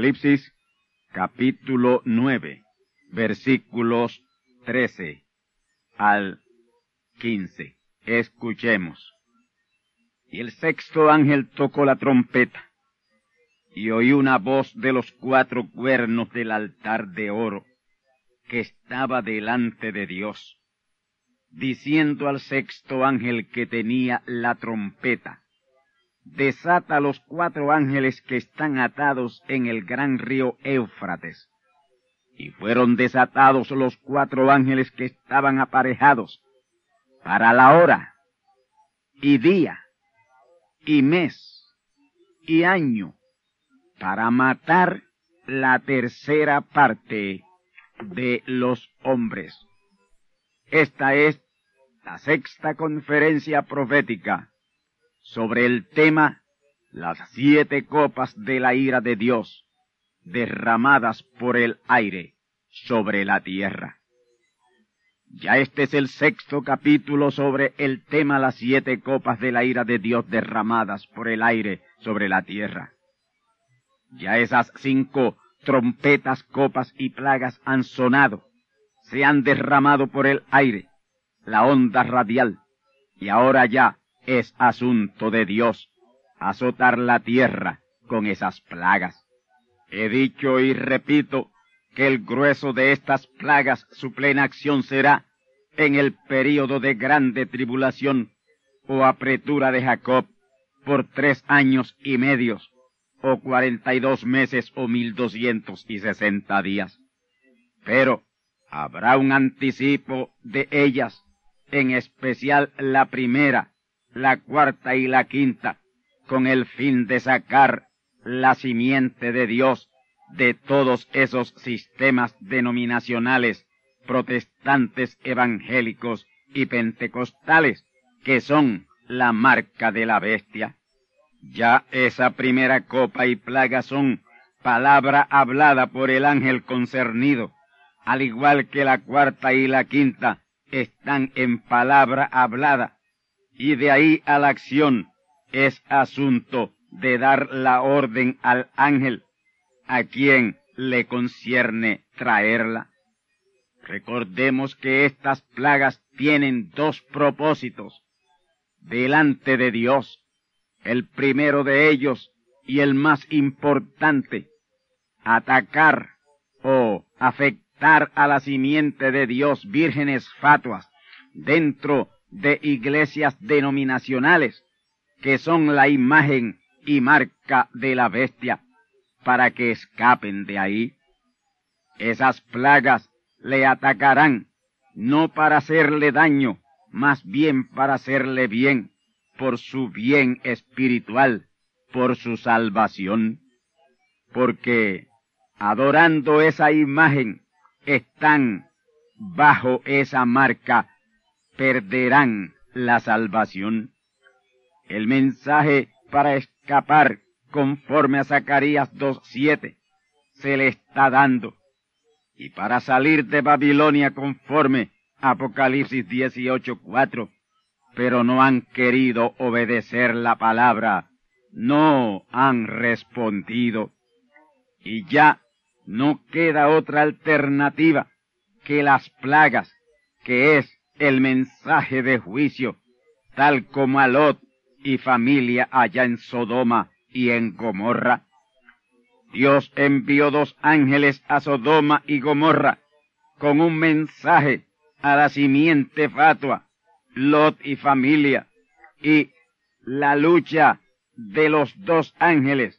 Apocalipsis capítulo 9, versículos 13 al 15. Escuchemos. Y el sexto ángel tocó la trompeta, y oí una voz de los cuatro cuernos del altar de oro que estaba delante de Dios, diciendo al sexto ángel que tenía la trompeta, desata los cuatro ángeles que están atados en el gran río Éufrates. Y fueron desatados los cuatro ángeles que estaban aparejados para la hora y día y mes y año para matar la tercera parte de los hombres. Esta es la sexta conferencia profética sobre el tema las siete copas de la ira de Dios derramadas por el aire sobre la tierra. Ya este es el sexto capítulo sobre el tema las siete copas de la ira de Dios derramadas por el aire sobre la tierra. Ya esas cinco trompetas, copas y plagas han sonado, se han derramado por el aire, la onda radial, y ahora ya es asunto de Dios azotar la tierra con esas plagas. He dicho y repito que el grueso de estas plagas su plena acción será en el período de grande tribulación o apretura de Jacob por tres años y medios o cuarenta y dos meses o mil doscientos y sesenta días. Pero habrá un anticipo de ellas, en especial la primera, la cuarta y la quinta, con el fin de sacar la simiente de Dios de todos esos sistemas denominacionales protestantes evangélicos y pentecostales que son la marca de la bestia. Ya esa primera copa y plaga son palabra hablada por el ángel concernido, al igual que la cuarta y la quinta están en palabra hablada y de ahí a la acción es asunto de dar la orden al ángel a quien le concierne traerla. Recordemos que estas plagas tienen dos propósitos delante de Dios. El primero de ellos y el más importante, atacar o afectar a la simiente de Dios vírgenes fatuas dentro de iglesias denominacionales que son la imagen y marca de la bestia para que escapen de ahí. Esas plagas le atacarán no para hacerle daño, más bien para hacerle bien, por su bien espiritual, por su salvación, porque adorando esa imagen están bajo esa marca, perderán la salvación. El mensaje para escapar conforme a Zacarías 2.7 se le está dando. Y para salir de Babilonia conforme a Apocalipsis 18.4, pero no han querido obedecer la palabra, no han respondido. Y ya no queda otra alternativa que las plagas, que es el mensaje de juicio, tal como a Lot y familia allá en Sodoma y en Gomorra. Dios envió dos ángeles a Sodoma y Gomorra con un mensaje a la simiente fatua, Lot y familia, y la lucha de los dos ángeles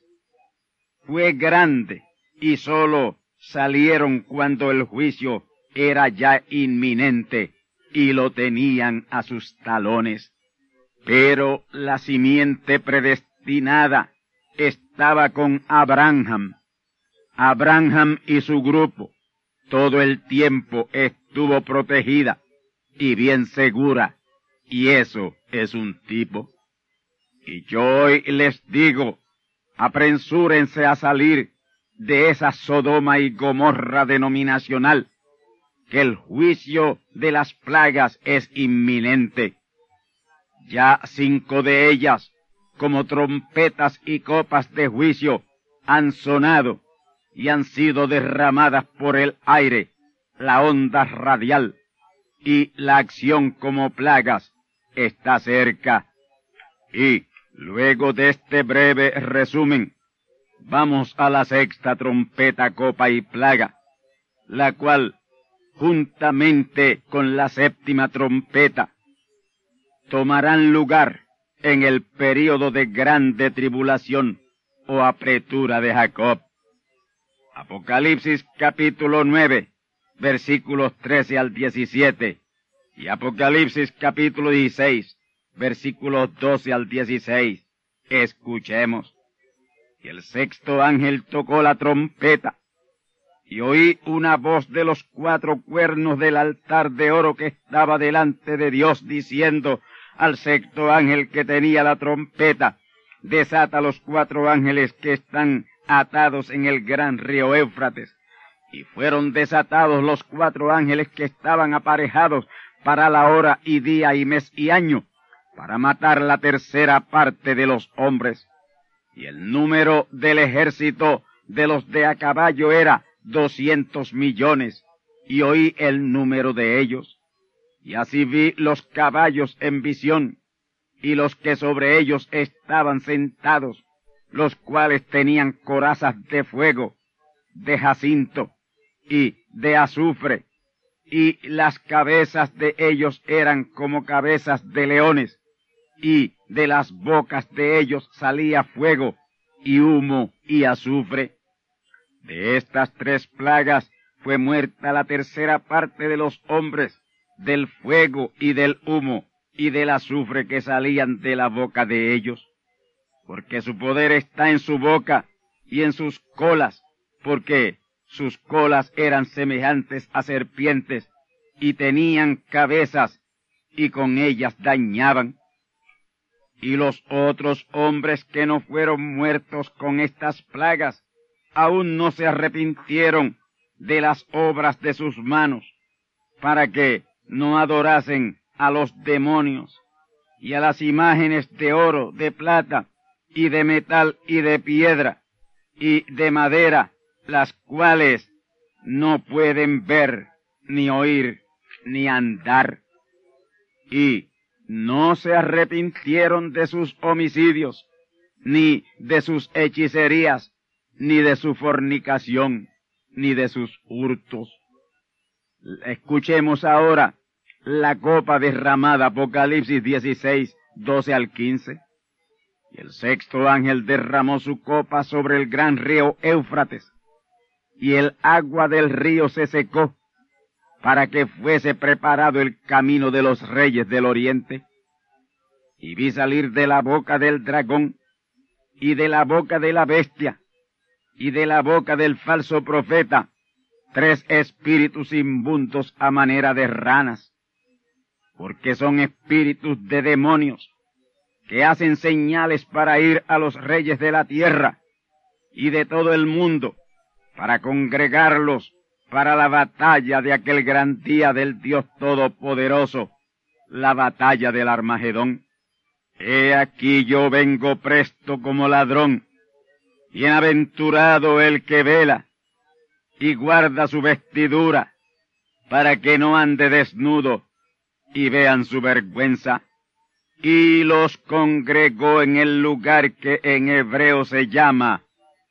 fue grande y sólo salieron cuando el juicio era ya inminente y lo tenían a sus talones. Pero la simiente predestinada estaba con Abraham. Abraham y su grupo todo el tiempo estuvo protegida y bien segura, y eso es un tipo. Y yo hoy les digo, apresúrense a salir de esa Sodoma y Gomorra denominacional, que el juicio de las plagas es inminente. Ya cinco de ellas como trompetas y copas de juicio han sonado y han sido derramadas por el aire, la onda radial, y la acción como plagas está cerca. Y luego de este breve resumen, vamos a la sexta trompeta, copa y plaga, la cual, juntamente con la séptima trompeta, tomarán lugar en el período de grande tribulación o apretura de Jacob. Apocalipsis capítulo 9, versículos 13 al 17 y Apocalipsis capítulo 16, versículos 12 al 16. Escuchemos. Y el sexto ángel tocó la trompeta y oí una voz de los cuatro cuernos del altar de oro que estaba delante de Dios diciendo, al sexto ángel que tenía la trompeta, desata los cuatro ángeles que están atados en el gran río Éufrates. Y fueron desatados los cuatro ángeles que estaban aparejados para la hora y día y mes y año, para matar la tercera parte de los hombres. Y el número del ejército de los de a caballo era doscientos millones, y oí el número de ellos. Y así vi los caballos en visión, y los que sobre ellos estaban sentados, los cuales tenían corazas de fuego, de jacinto y de azufre, y las cabezas de ellos eran como cabezas de leones, y de las bocas de ellos salía fuego y humo y azufre. De estas tres plagas fue muerta la tercera parte de los hombres, del fuego y del humo y del azufre que salían de la boca de ellos, porque su poder está en su boca y en sus colas, porque sus colas eran semejantes a serpientes y tenían cabezas y con ellas dañaban. Y los otros hombres que no fueron muertos con estas plagas aún no se arrepintieron de las obras de sus manos, para que no adorasen a los demonios y a las imágenes de oro, de plata y de metal y de piedra y de madera, las cuales no pueden ver, ni oír, ni andar. Y no se arrepintieron de sus homicidios, ni de sus hechicerías, ni de su fornicación, ni de sus hurtos. Escuchemos ahora la copa derramada, Apocalipsis 16, 12 al 15. Y el sexto ángel derramó su copa sobre el gran río Éufrates, y el agua del río se secó, para que fuese preparado el camino de los reyes del oriente. y vi salir de la boca del dragón, y de la boca de la bestia, y de la boca del falso profeta, tres espíritus inmundos a manera de ranas, porque son espíritus de demonios, que hacen señales para ir a los reyes de la tierra y de todo el mundo, para congregarlos para la batalla de aquel gran día del Dios Todopoderoso, la batalla del Armagedón. He aquí yo vengo presto como ladrón, bienaventurado el que vela y guarda su vestidura, para que no ande desnudo y vean su vergüenza. Y los congregó en el lugar que en hebreo se llama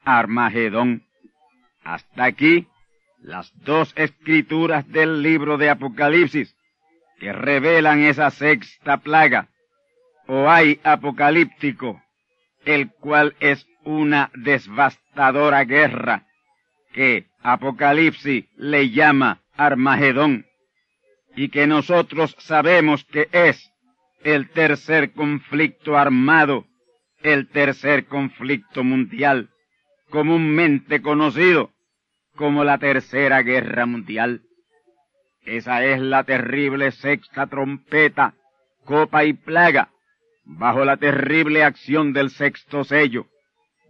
Armagedón. Hasta aquí las dos escrituras del libro de Apocalipsis que revelan esa sexta plaga, o hay apocalíptico, el cual es una devastadora guerra que Apocalipsis le llama Armagedón y que nosotros sabemos que es el tercer conflicto armado, el tercer conflicto mundial, comúnmente conocido como la Tercera Guerra Mundial. Esa es la terrible sexta trompeta, copa y plaga, bajo la terrible acción del sexto sello,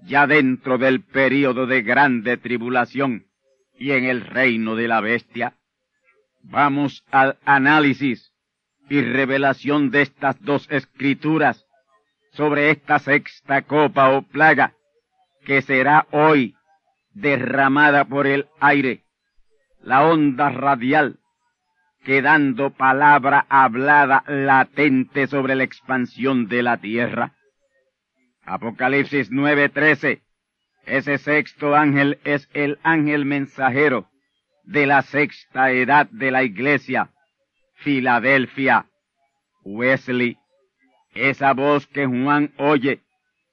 ya dentro del período de grande tribulación y en el reino de la bestia. Vamos al análisis y revelación de estas dos escrituras sobre esta sexta copa o plaga que será hoy derramada por el aire, la onda radial, quedando palabra hablada latente sobre la expansión de la tierra. Apocalipsis 9:13. Ese sexto ángel es el ángel mensajero de la sexta edad de la iglesia, Filadelfia, Wesley. Esa voz que Juan oye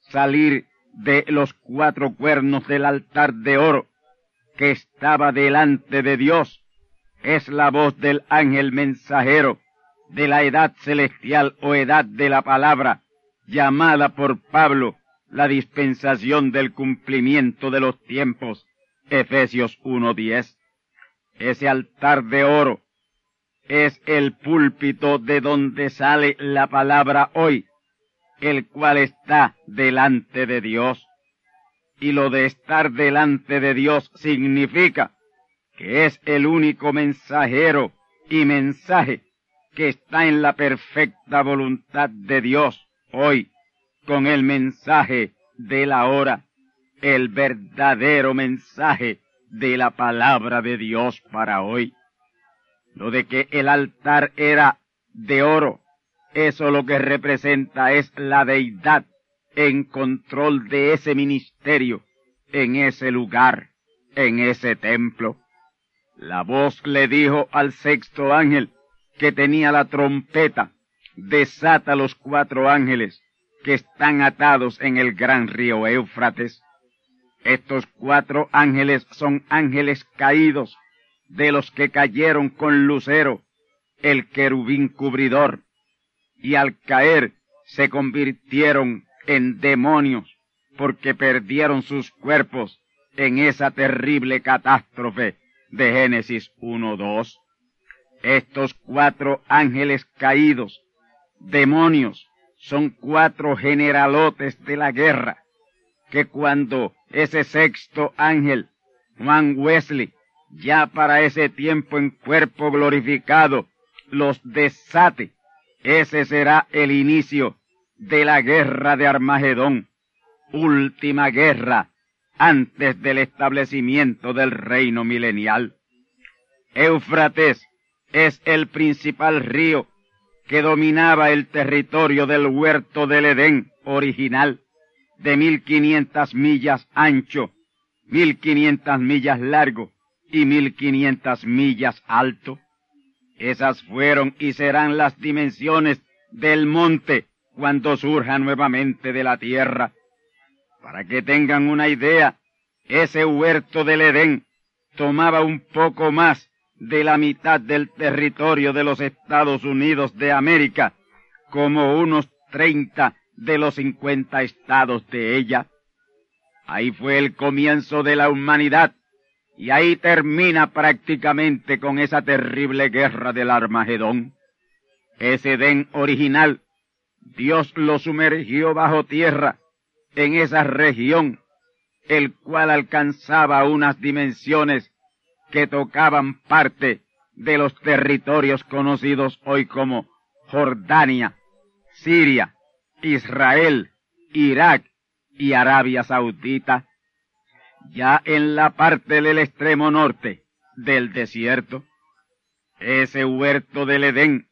salir de los cuatro cuernos del altar de oro que estaba delante de Dios es la voz del ángel mensajero de la edad celestial o edad de la palabra, llamada por Pablo la dispensación del cumplimiento de los tiempos. Efesios 1.10. Ese altar de oro es el púlpito de donde sale la palabra hoy, el cual está delante de Dios. Y lo de estar delante de Dios significa que es el único mensajero y mensaje que está en la perfecta voluntad de Dios hoy, con el mensaje de la hora, el verdadero mensaje de la palabra de Dios para hoy. Lo de que el altar era de oro, eso lo que representa es la deidad en control de ese ministerio, en ese lugar, en ese templo. La voz le dijo al sexto ángel que tenía la trompeta, desata los cuatro ángeles que están atados en el gran río Éufrates. Estos cuatro ángeles son ángeles caídos, de los que cayeron con Lucero, el querubín cubridor, y al caer se convirtieron en demonios, porque perdieron sus cuerpos en esa terrible catástrofe de Génesis 1.2. Estos cuatro ángeles caídos, demonios, son cuatro generalotes de la guerra, que cuando ese sexto ángel, Juan Wesley, ya para ese tiempo en cuerpo glorificado, los desate, ese será el inicio de la guerra de Armagedón, última guerra antes del establecimiento del reino milenial. Éufrates es el principal río que dominaba el territorio del huerto del Edén original, de mil quinientas millas ancho, mil quinientas millas largo y mil quinientas millas alto. Esas fueron y serán las dimensiones del monte cuando surja nuevamente de la tierra. Para que tengan una idea, ese huerto del Edén tomaba un poco más de la mitad del territorio de los Estados Unidos de América, como unos treinta de los cincuenta estados de ella. Ahí fue el comienzo de la humanidad y ahí termina prácticamente con esa terrible guerra del Armagedón. Ese Edén original, Dios lo sumergió bajo tierra en esa región, el cual alcanzaba unas dimensiones que tocaban parte de los territorios conocidos hoy como Jordania, Siria, Israel, Irak y Arabia Saudita, ya en la parte del extremo norte del desierto, ese huerto del Edén,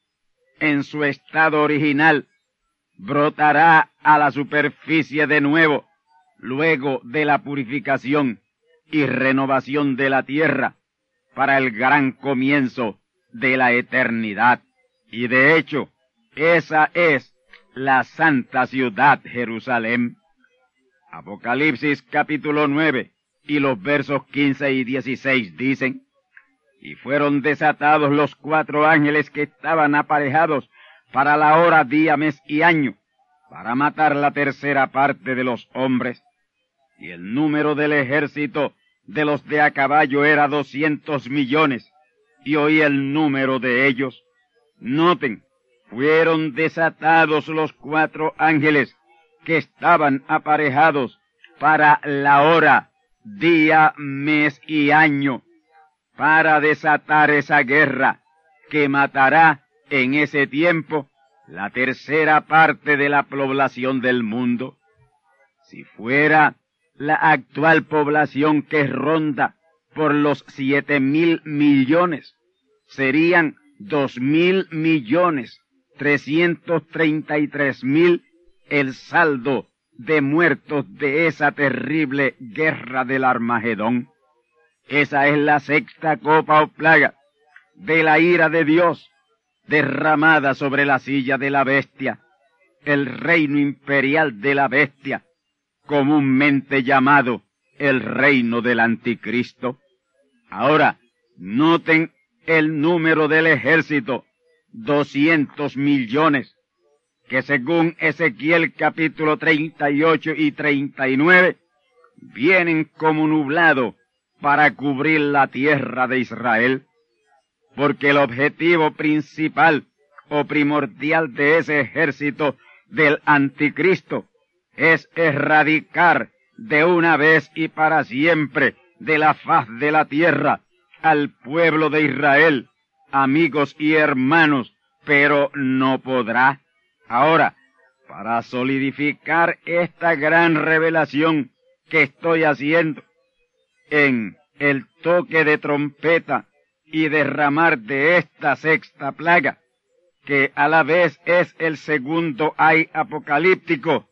en su estado original, brotará a la superficie de nuevo, luego de la purificación y renovación de la tierra, para el gran comienzo de la eternidad. Y de hecho, esa es la santa ciudad Jerusalén. Apocalipsis capítulo 9 y los versos 15 y 16 dicen, y fueron desatados los cuatro ángeles que estaban aparejados para la hora, día, mes y año, para matar la tercera parte de los hombres. Y el número del ejército de los de a caballo era doscientos millones, y oí el número de ellos. Noten, fueron desatados los cuatro ángeles que estaban aparejados para la hora, día, mes y año, para desatar esa guerra que matará en ese tiempo la tercera parte de la población del mundo. Si fuera la actual población que ronda por los siete mil millones, serían dos mil millones trescientos treinta y tres mil el saldo de muertos de esa terrible guerra del Armagedón. Esa es la sexta copa o plaga de la ira de Dios derramada sobre la silla de la bestia, el reino imperial de la bestia, comúnmente llamado el reino del anticristo. Ahora, noten el número del ejército, doscientos millones, que según Ezequiel capítulo 38 y 39, vienen como nublado para cubrir la tierra de Israel, porque el objetivo principal o primordial de ese ejército del anticristo es erradicar de una vez y para siempre de la faz de la tierra al pueblo de Israel, amigos y hermanos, pero no podrá. Ahora, para solidificar esta gran revelación que estoy haciendo en el toque de trompeta y derramar de esta sexta plaga, que a la vez es el segundo ay apocalíptico,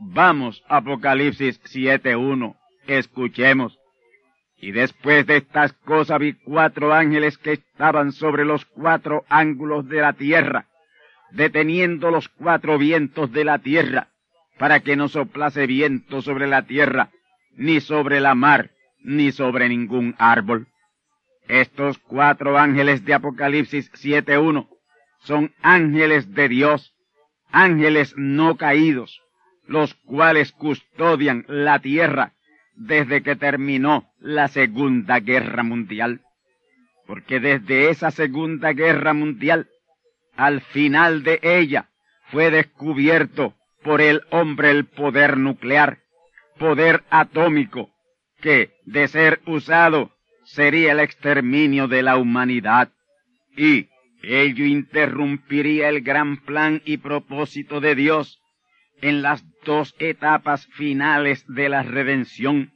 vamos Apocalipsis 7.1, escuchemos. Y después de estas cosas vi cuatro ángeles que estaban sobre los cuatro ángulos de la tierra, deteniendo los cuatro vientos de la tierra, para que no soplase viento sobre la tierra, ni sobre la mar, ni sobre ningún árbol. Estos cuatro ángeles de Apocalipsis 7.1 son ángeles de Dios, ángeles no caídos, los cuales custodian la tierra desde que terminó la Segunda Guerra Mundial. Porque desde esa Segunda Guerra Mundial, al final de ella, fue descubierto por el hombre el poder nuclear, poder atómico, que, de ser usado, sería el exterminio de la humanidad. Y ello interrumpiría el gran plan y propósito de Dios en las dos etapas finales de la redención,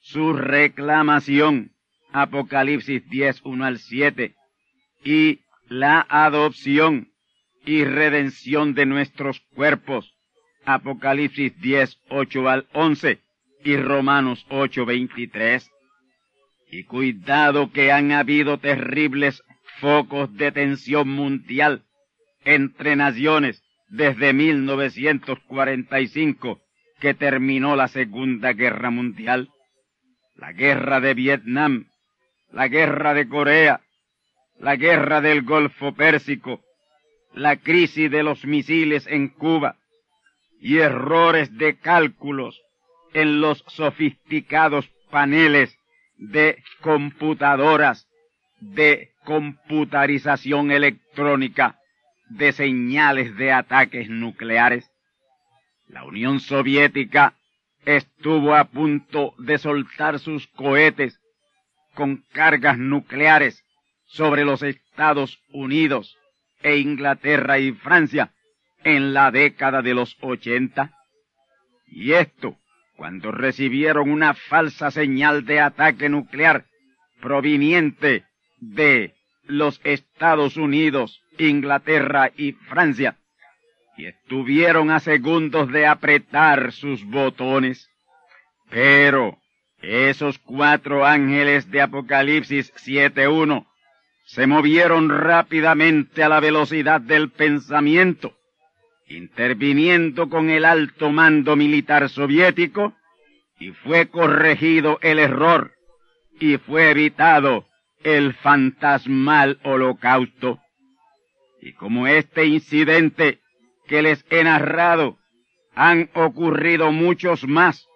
su reclamación, Apocalipsis 10, 1 al 7, y la adopción y redención de nuestros cuerpos, Apocalipsis 10, 8 al 11 y Romanos 8, 23. Y cuidado que han habido terribles focos de tensión mundial entre naciones desde 1945 que terminó la Segunda Guerra Mundial, la guerra de Vietnam, la guerra de Corea, la guerra del Golfo Pérsico, la crisis de los misiles en Cuba, y errores de cálculos en los sofisticados paneles de computadoras de computarización electrónica de señales de ataques nucleares. La Unión Soviética estuvo a punto de soltar sus cohetes con cargas nucleares sobre los Estados Unidos e Inglaterra y Francia en la década de los ochenta. Y esto cuando recibieron una falsa señal de ataque nuclear proveniente de los Estados Unidos, Inglaterra y Francia, y estuvieron a segundos de apretar sus botones. Pero esos cuatro ángeles de Apocalipsis 7.1 se movieron rápidamente a la velocidad del pensamiento, interviniendo con el alto mando militar soviético, y fue corregido el error, y fue evitado el fantasmal holocausto. Y como este incidente que les he narrado, han ocurrido muchos más,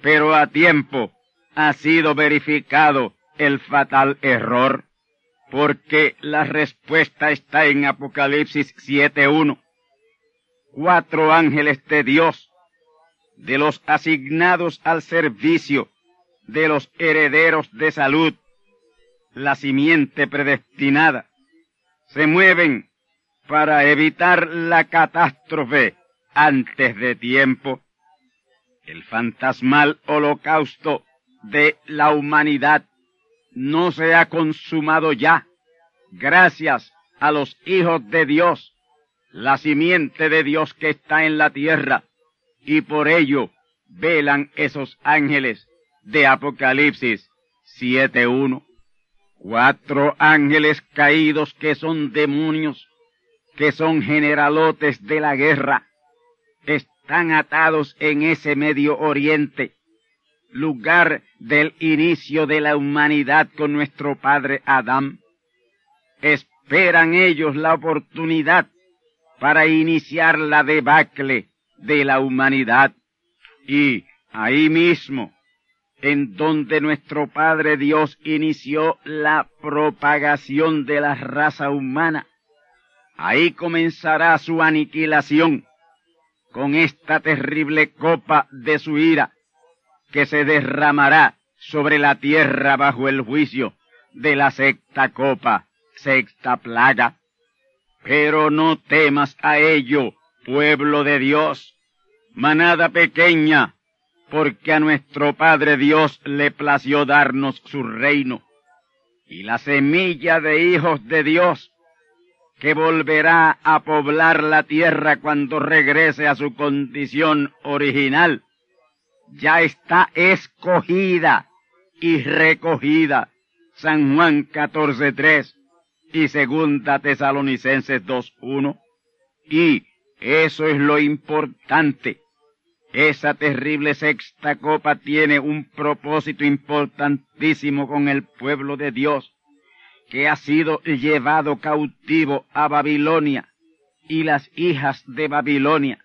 pero a tiempo ha sido verificado el fatal error, porque la respuesta está en Apocalipsis 7.1. Cuatro ángeles de Dios, de los asignados al servicio de los herederos de salud, la simiente predestinada, se mueven para evitar la catástrofe antes de tiempo. El fantasmal holocausto de la humanidad no se ha consumado ya, gracias a los hijos de Dios, la simiente de Dios que está en la tierra, y por ello velan esos ángeles de Apocalipsis 7.1. Cuatro ángeles caídos que son demonios, que son generalotes de la guerra, están atados en ese Medio Oriente, lugar del inicio de la humanidad con nuestro padre Adán. Esperan ellos la oportunidad para iniciar la debacle de la humanidad. Y ahí mismo, en donde nuestro Padre Dios inició la propagación de la raza humana, ahí comenzará su aniquilación con esta terrible copa de su ira que se derramará sobre la tierra bajo el juicio de la sexta copa, sexta plaga. Pero no temas a ello, pueblo de Dios, manada pequeña, porque a nuestro Padre Dios le plació darnos su reino, y la semilla de hijos de Dios, que volverá a poblar la tierra cuando regrese a su condición original, ya está escogida y recogida. San Juan 14.3 y Segunda Tesalonicenses 2.1. Y eso es lo importante. Esa terrible sexta copa tiene un propósito importantísimo con el pueblo de Dios, que ha sido llevado cautivo a Babilonia y las hijas de Babilonia,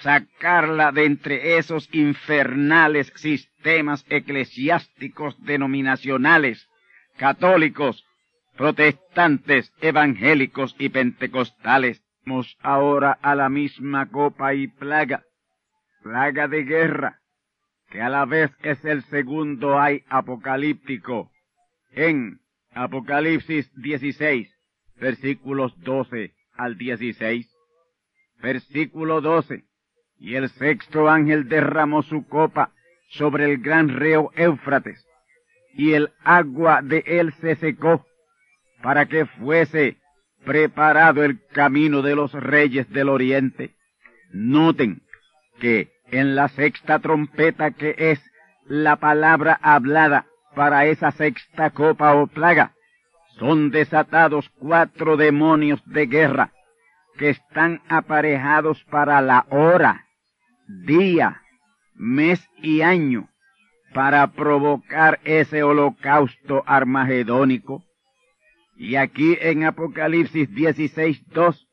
sacarla de entre esos infernales sistemas eclesiásticos denominacionales, católicos, protestantes, evangélicos y pentecostales. Vamos ahora a la misma copa y plaga, plaga de guerra, que a la vez es el segundo ay apocalíptico, en Apocalipsis 16, versículos 12 al 16. Versículo 12. Y el sexto ángel derramó su copa sobre el gran río Éufrates, y el agua de él se secó, para que fuese preparado el camino de los reyes del oriente. Noten que en la sexta trompeta que es la palabra hablada para esa sexta copa o plaga, son desatados cuatro demonios de guerra que están aparejados para la hora día, mes y año para provocar ese holocausto armagedónico. Y aquí en Apocalipsis 16.2,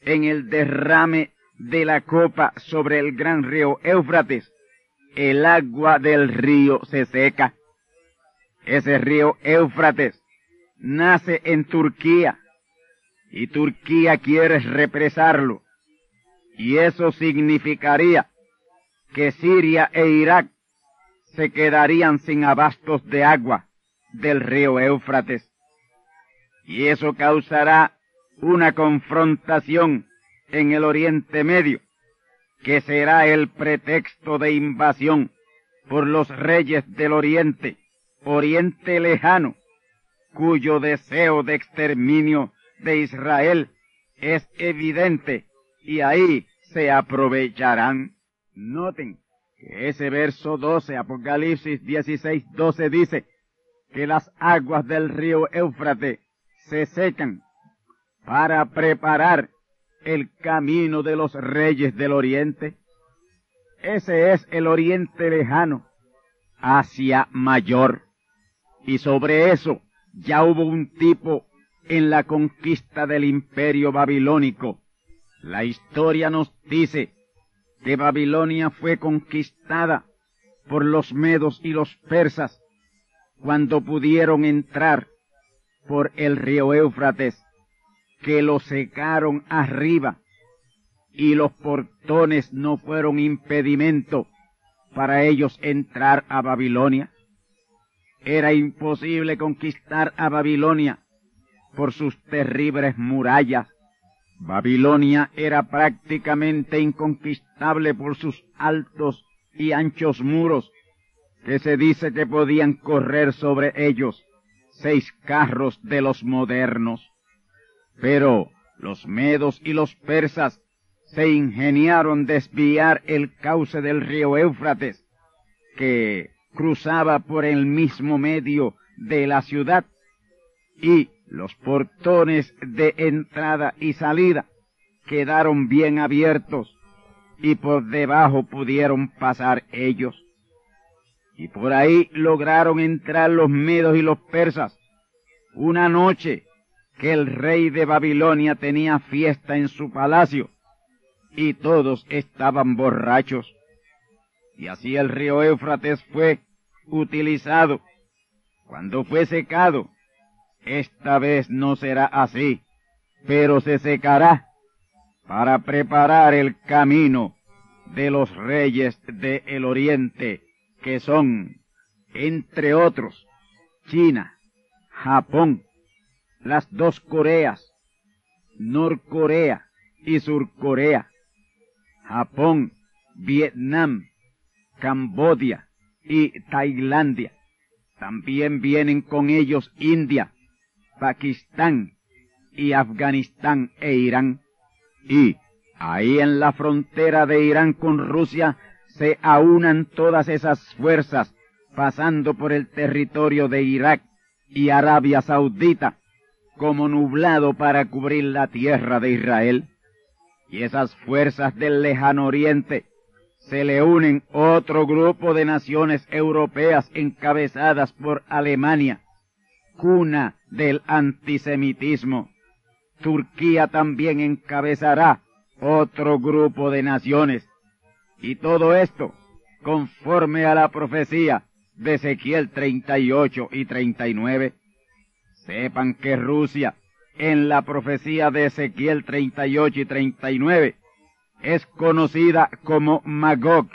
en el derrame de la copa sobre el gran río Éufrates, el agua del río se seca. Ese río Éufrates nace en Turquía y Turquía quiere represarlo. Y eso significaría que Siria e Irak se quedarían sin abastos de agua del río Éufrates. Y eso causará una confrontación en el Oriente Medio, que será el pretexto de invasión por los reyes del Oriente, Oriente lejano, cuyo deseo de exterminio de Israel es evidente y ahí se aprovecharán. Noten que ese verso 12, Apocalipsis 16, 12 dice que las aguas del río Éufrates se secan para preparar el camino de los reyes del oriente. Ese es el oriente lejano, Asia Mayor. Y sobre eso ya hubo un tipo en la conquista del imperio babilónico. La historia nos dice que Babilonia fue conquistada por los medos y los persas cuando pudieron entrar por el río Éufrates, que lo secaron arriba y los portones no fueron impedimento para ellos entrar a Babilonia. Era imposible conquistar a Babilonia por sus terribles murallas. Babilonia era prácticamente inconquistable por sus altos y anchos muros, que se dice que podían correr sobre ellos seis carros de los modernos. Pero los medos y los persas se ingeniaron desviar el cauce del río Éufrates, que cruzaba por el mismo medio de la ciudad, y los portones de entrada y salida quedaron bien abiertos, y por debajo pudieron pasar ellos. Y por ahí lograron entrar los medos y los persas. Una noche que el rey de Babilonia tenía fiesta en su palacio, y todos estaban borrachos. Y así el río Éufrates fue utilizado. Cuando fue secado, esta vez no será así, pero se secará para preparar el camino de los reyes del el oriente, que son, entre otros, China, Japón, las dos Coreas, Norcorea y Surcorea, Japón, Vietnam, Cambodia y Tailandia. También vienen con ellos India, Pakistán y Afganistán e Irán. Y ahí en la frontera de Irán con Rusia se aunan todas esas fuerzas pasando por el territorio de Irak y Arabia Saudita como nublado para cubrir la tierra de Israel. Y esas fuerzas del lejano oriente se le unen otro grupo de naciones europeas encabezadas por Alemania, cuna del antisemitismo. Turquía también encabezará otro grupo de naciones. Y todo esto conforme a la profecía de Ezequiel 38 y 39. Sepan que Rusia, en la profecía de Ezequiel 38 y 39, es conocida como Magog,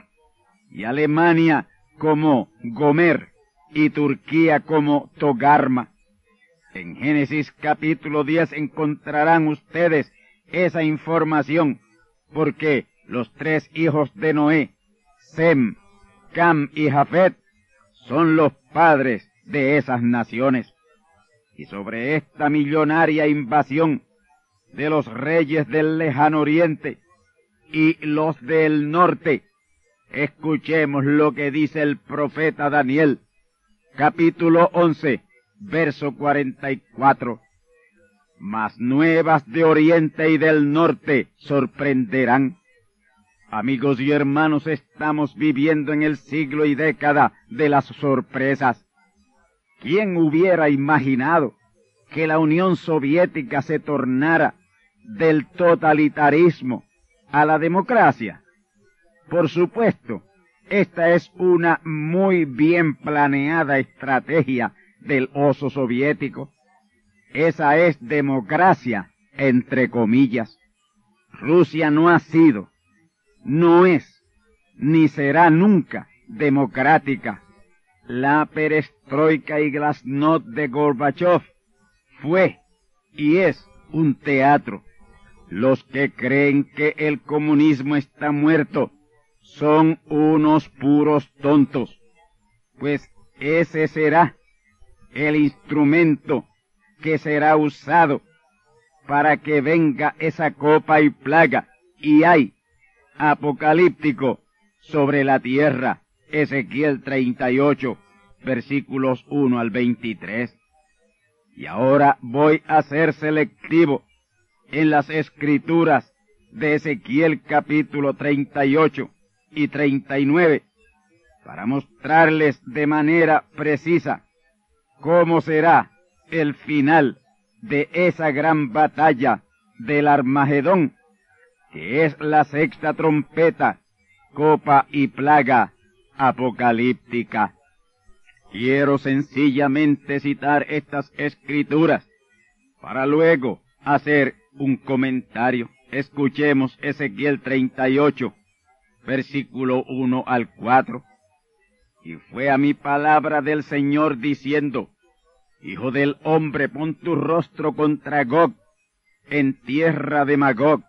y Alemania como Gomer, y Turquía como Togarma. En Génesis capítulo 10 encontrarán ustedes esa información, porque los tres hijos de Noé, Sem, Cam y Jafet, son los padres de esas naciones. Y sobre esta millonaria invasión de los reyes del lejano oriente y los del norte, escuchemos lo que dice el profeta Daniel, capítulo 11, verso 44. Mas nuevas de oriente y del norte sorprenderán. Amigos y hermanos, estamos viviendo en el siglo y década de las sorpresas. ¿Quién hubiera imaginado que la Unión Soviética se tornara del totalitarismo a la democracia? Por supuesto, esta es una muy bien planeada estrategia del oso soviético. Esa es democracia, entre comillas. Rusia no ha sido, no es, ni será nunca democrática. La perestroika y glasnost de Gorbachev fue y es un teatro. Los que creen que el comunismo está muerto son unos puros tontos, pues ese será el instrumento que será usado para que venga esa copa y plaga y hay apocalíptico sobre la tierra. Ezequiel 38, versículos 1 al 23. Y ahora voy a ser selectivo en las escrituras de Ezequiel capítulo 38 y 39 para mostrarles de manera precisa cómo será el final de esa gran batalla del Armagedón, que es la sexta trompeta, copa y plaga apocalíptica. Quiero sencillamente citar estas escrituras para luego hacer un comentario. Escuchemos Ezequiel 38, versículo 1 al 4. Y fue a mi palabra del Señor diciendo, Hijo del hombre, pon tu rostro contra Gog, en tierra de Magog,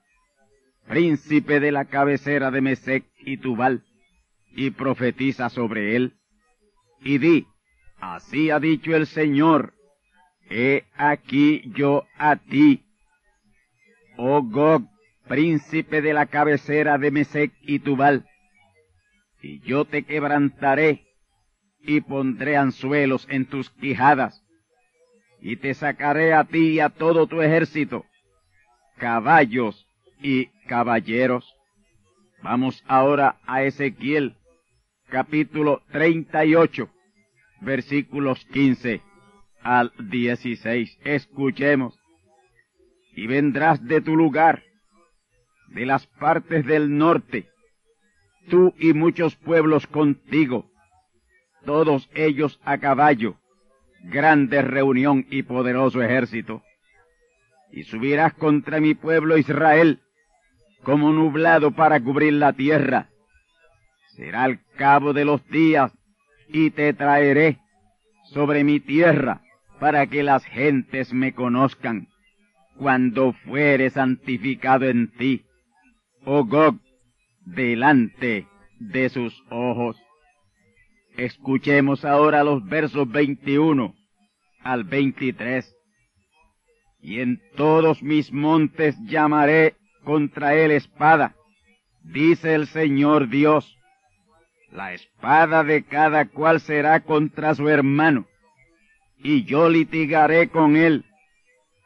príncipe de la cabecera de Mesec y Tubal, y profetiza sobre él. Y di, así ha dicho el Señor, he aquí yo a ti, oh Gog, príncipe de la cabecera de Mesec y Tubal, y yo te quebrantaré y pondré anzuelos en tus quijadas, y te sacaré a ti y a todo tu ejército, caballos y caballeros. Vamos ahora a Ezequiel, capítulo 38, versículos 15 al 16. Escuchemos. Y vendrás de tu lugar, de las partes del norte, tú y muchos pueblos contigo, todos ellos a caballo, grande reunión y poderoso ejército. Y subirás contra mi pueblo Israel como nublado para cubrir la tierra. Será al cabo de los días y te traeré sobre mi tierra para que las gentes me conozcan cuando fuere santificado en ti, oh Gog, delante de sus ojos. Escuchemos ahora los versos 21 al 23. Y en todos mis montes llamaré contra él espada, dice el Señor Dios. La espada de cada cual será contra su hermano, y yo litigaré con él,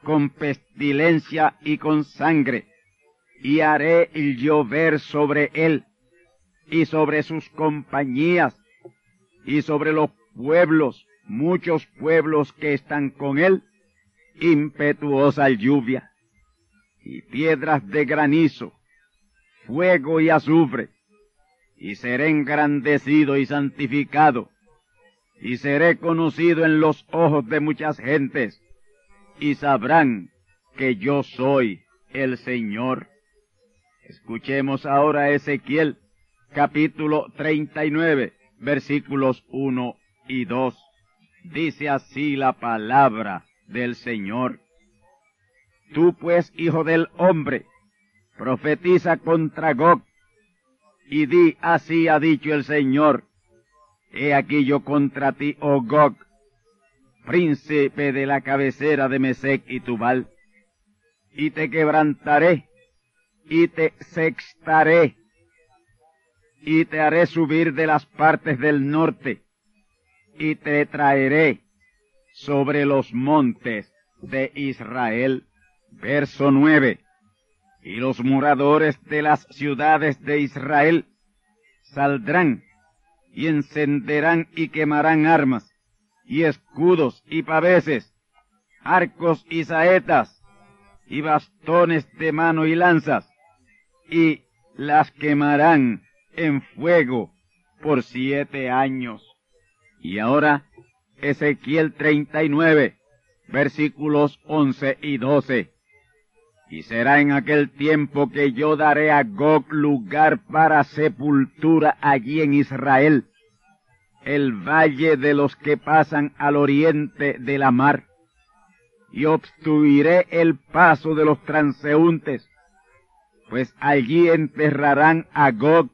con pestilencia y con sangre, y haré llover sobre él y sobre sus compañías y sobre los pueblos, muchos pueblos que están con él, impetuosa lluvia, y piedras de granizo, fuego y azufre, y seré engrandecido y santificado, y seré conocido en los ojos de muchas gentes, y sabrán que yo soy el Señor. Escuchemos ahora Ezequiel capítulo 39 versículos 1 y 2. Dice así la palabra del Señor. Tú pues, hijo del hombre, profetiza contra Gog, y di, así ha dicho el Señor, he aquí yo contra ti, oh Gog, príncipe de la cabecera de Mesec y Tubal, y te quebrantaré, y te sextaré, y te haré subir de las partes del norte, y te traeré sobre los montes de Israel. Verso 9. Y los moradores de las ciudades de Israel saldrán y encenderán y quemarán armas, y escudos y paveses, arcos y saetas, y bastones de mano y lanzas, y las quemarán en fuego por siete años. Y ahora, Ezequiel 39, versículos 11 y 12. Y será en aquel tiempo que yo daré a Gog lugar para sepultura allí en Israel, el valle de los que pasan al oriente de la mar, y obstruiré el paso de los transeúntes, pues allí enterrarán a Gog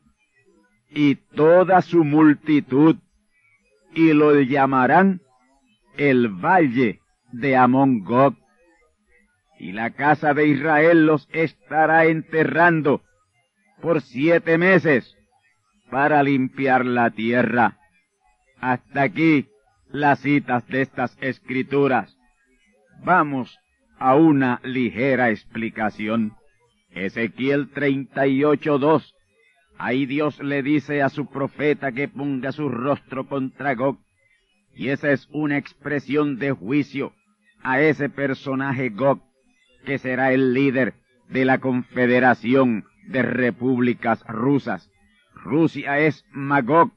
y toda su multitud, y lo llamarán el valle de Amon Gog. Y la casa de Israel los estará enterrando por siete meses para limpiar la tierra. Hasta aquí las citas de estas escrituras. Vamos a una ligera explicación. Ezequiel 38.2. Ahí Dios le dice a su profeta que ponga su rostro contra Gog. Y esa es una expresión de juicio a ese personaje Gog, que será el líder de la Confederación de Repúblicas Rusas. Rusia es Magog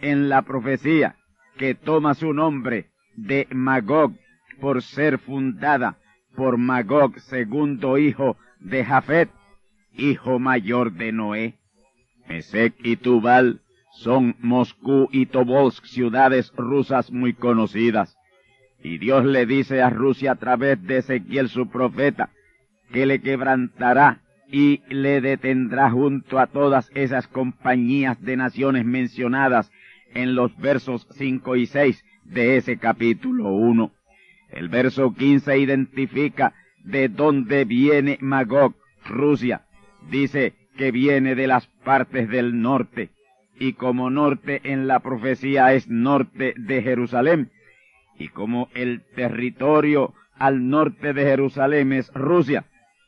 en la profecía, que toma su nombre de Magog por ser fundada por Magog, segundo hijo de Jafet, hijo mayor de Noé. Mesec y Tubal son Moscú y Tobolsk, ciudades rusas muy conocidas. Y Dios le dice a Rusia a través de Ezequiel su profeta, que le quebrantará y le detendrá junto a todas esas compañías de naciones mencionadas en los versos 5 y 6 de ese capítulo 1. El verso 15 identifica de dónde viene Magog, Rusia. Dice que viene de las partes del norte, y como norte en la profecía es norte de Jerusalén, y como el territorio al norte de Jerusalén es Rusia,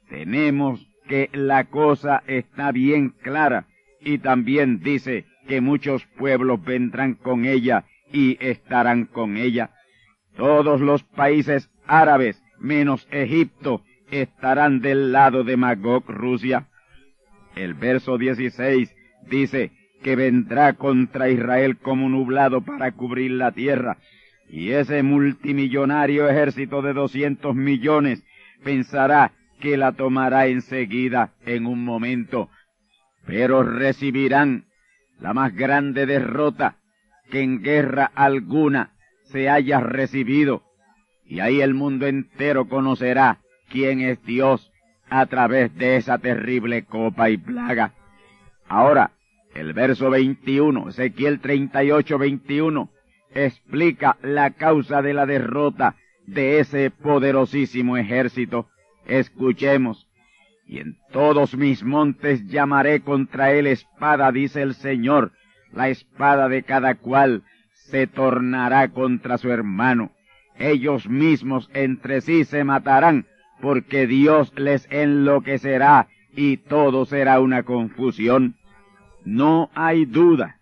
tenemos que la cosa está bien clara, y también dice que muchos pueblos vendrán con ella y estarán con ella. Todos los países árabes, menos Egipto, estarán del lado de Magog, Rusia. El verso 16 dice que vendrá contra Israel como nublado para cubrir la tierra, y ese multimillonario ejército de doscientos millones pensará que la tomará enseguida en un momento, pero recibirán la más grande derrota que en guerra alguna se haya recibido, y ahí el mundo entero conocerá quién es Dios a través de esa terrible copa y plaga. Ahora, el verso 21, Ezequiel 38, 21, explica la causa de la derrota de ese poderosísimo ejército. Escuchemos. Y en todos mis montes llamaré contra él espada, dice el Señor. La espada de cada cual se tornará contra su hermano. Ellos mismos entre sí se matarán, porque Dios les enloquecerá y todo será una confusión. No hay duda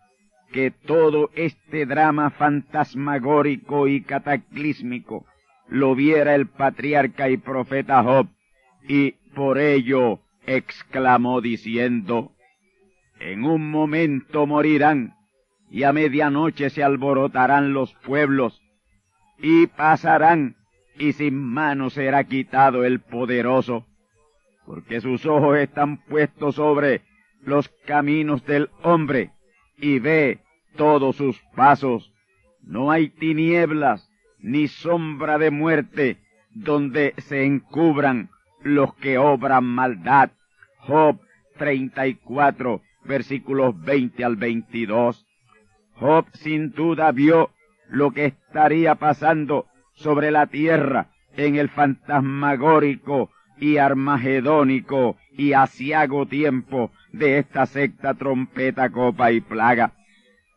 que todo este drama fantasmagórico y cataclísmico lo viera el patriarca y profeta Job, y por ello exclamó diciendo, En un momento morirán, y a medianoche se alborotarán los pueblos, y pasarán, y sin mano será quitado el poderoso, porque sus ojos están puestos sobre los caminos del hombre, y ve todos sus pasos. No hay tinieblas ni sombra de muerte donde se encubran los que obran maldad. Job 34, versículos 20 al 22. Job sin duda vio lo que estaría pasando sobre la tierra en el fantasmagórico y armagedónico y asiago tiempo de esta secta trompeta, copa y plaga.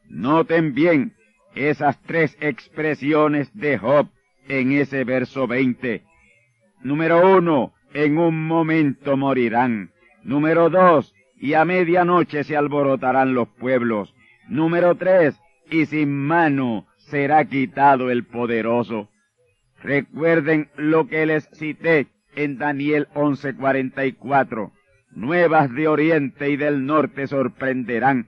Noten bien esas tres expresiones de Job en ese verso 20. Número uno, en un momento morirán. Número dos, y a medianoche se alborotarán los pueblos. Número tres, y sin mano será quitado el poderoso. Recuerden lo que les cité en Daniel 11:44. nuevas de oriente y del norte sorprenderán.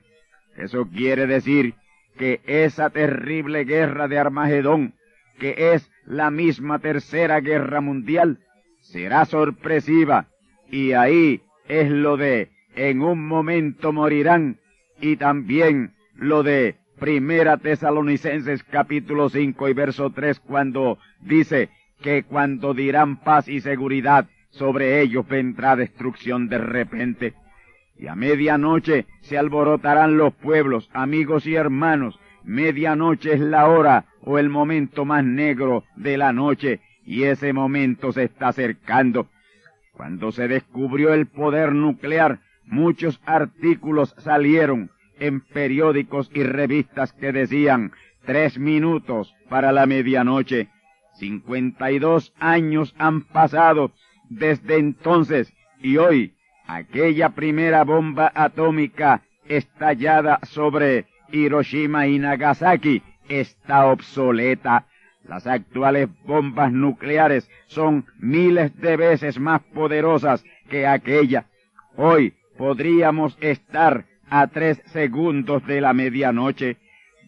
Eso quiere decir que esa terrible guerra de Armagedón, que es la misma tercera guerra mundial, será sorpresiva y ahí es lo de en un momento morirán y también lo de Primera Tesalonicenses capítulo 5 y verso 3 cuando dice que cuando dirán paz y seguridad sobre ellos vendrá destrucción de repente. Y a medianoche se alborotarán los pueblos, amigos y hermanos. Medianoche es la hora o el momento más negro de la noche y ese momento se está acercando. Cuando se descubrió el poder nuclear, muchos artículos salieron en periódicos y revistas que decían tres minutos para la medianoche. Cincuenta y dos años han pasado desde entonces y hoy aquella primera bomba atómica estallada sobre Hiroshima y Nagasaki está obsoleta. Las actuales bombas nucleares son miles de veces más poderosas que aquella. Hoy podríamos estar a tres segundos de la medianoche.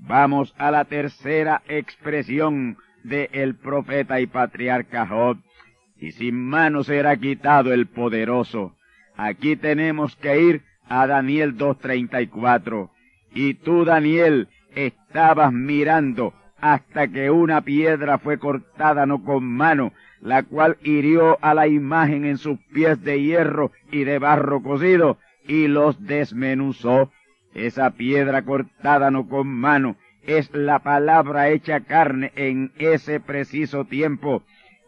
Vamos a la tercera expresión de el profeta y patriarca Job. Y sin mano será quitado el poderoso. Aquí tenemos que ir a Daniel 2.34. Y tú, Daniel, estabas mirando hasta que una piedra fue cortada no con mano, la cual hirió a la imagen en sus pies de hierro y de barro cocido, y los desmenuzó. Esa piedra cortada no con mano es la palabra hecha carne en ese preciso tiempo,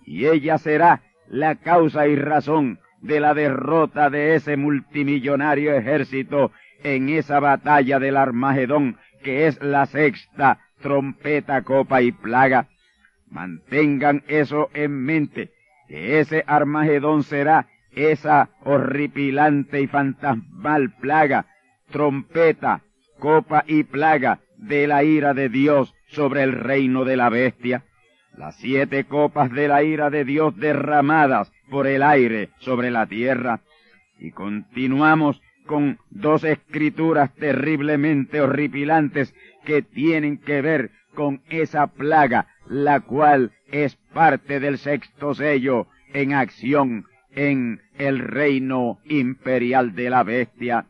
y ella será la causa y razón de la derrota de ese multimillonario ejército en esa batalla del Armagedón, que es la sexta trompeta, copa y plaga. Mantengan eso en mente, que ese Armagedón será esa horripilante y fantasmal plaga, trompeta, copa y plaga de la ira de Dios sobre el reino de la bestia. Las siete copas de la ira de Dios derramadas por el aire sobre la tierra. Y continuamos con dos escrituras terriblemente horripilantes que tienen que ver con esa plaga, la cual es parte del sexto sello en acción en el reino imperial de la bestia.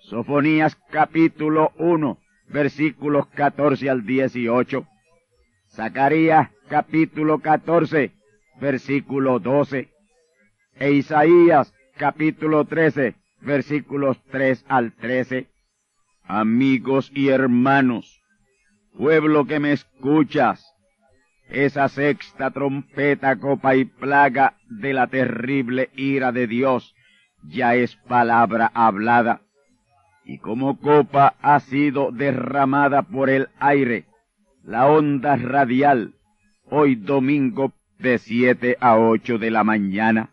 Sofonías capítulo 1, versículos 14 al 18. Zacarías capítulo 14, versículo 12. E Isaías capítulo 13, versículos 3 al 13. Amigos y hermanos, pueblo que me escuchas, esa sexta trompeta, copa y plaga de la terrible ira de Dios ya es palabra hablada, y como copa ha sido derramada por el aire, la onda radial, hoy domingo de siete a ocho de la mañana,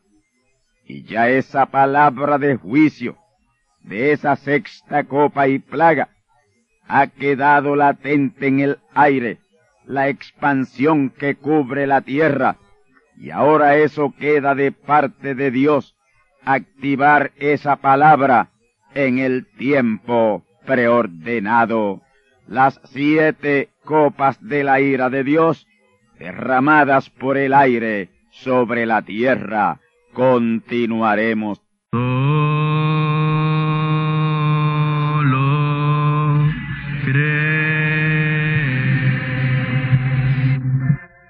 y ya esa palabra de juicio de esa sexta copa y plaga ha quedado latente en el aire la expansión que cubre la tierra, y ahora eso queda de parte de Dios, activar esa palabra en el tiempo preordenado. Las siete copas de la ira de Dios derramadas por el aire sobre la tierra continuaremos.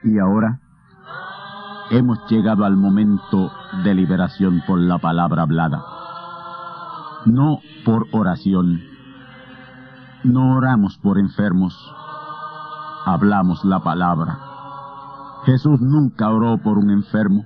Y ahora hemos llegado al momento de liberación por la palabra hablada. No por oración. No oramos por enfermos. Hablamos la palabra. Jesús nunca oró por un enfermo.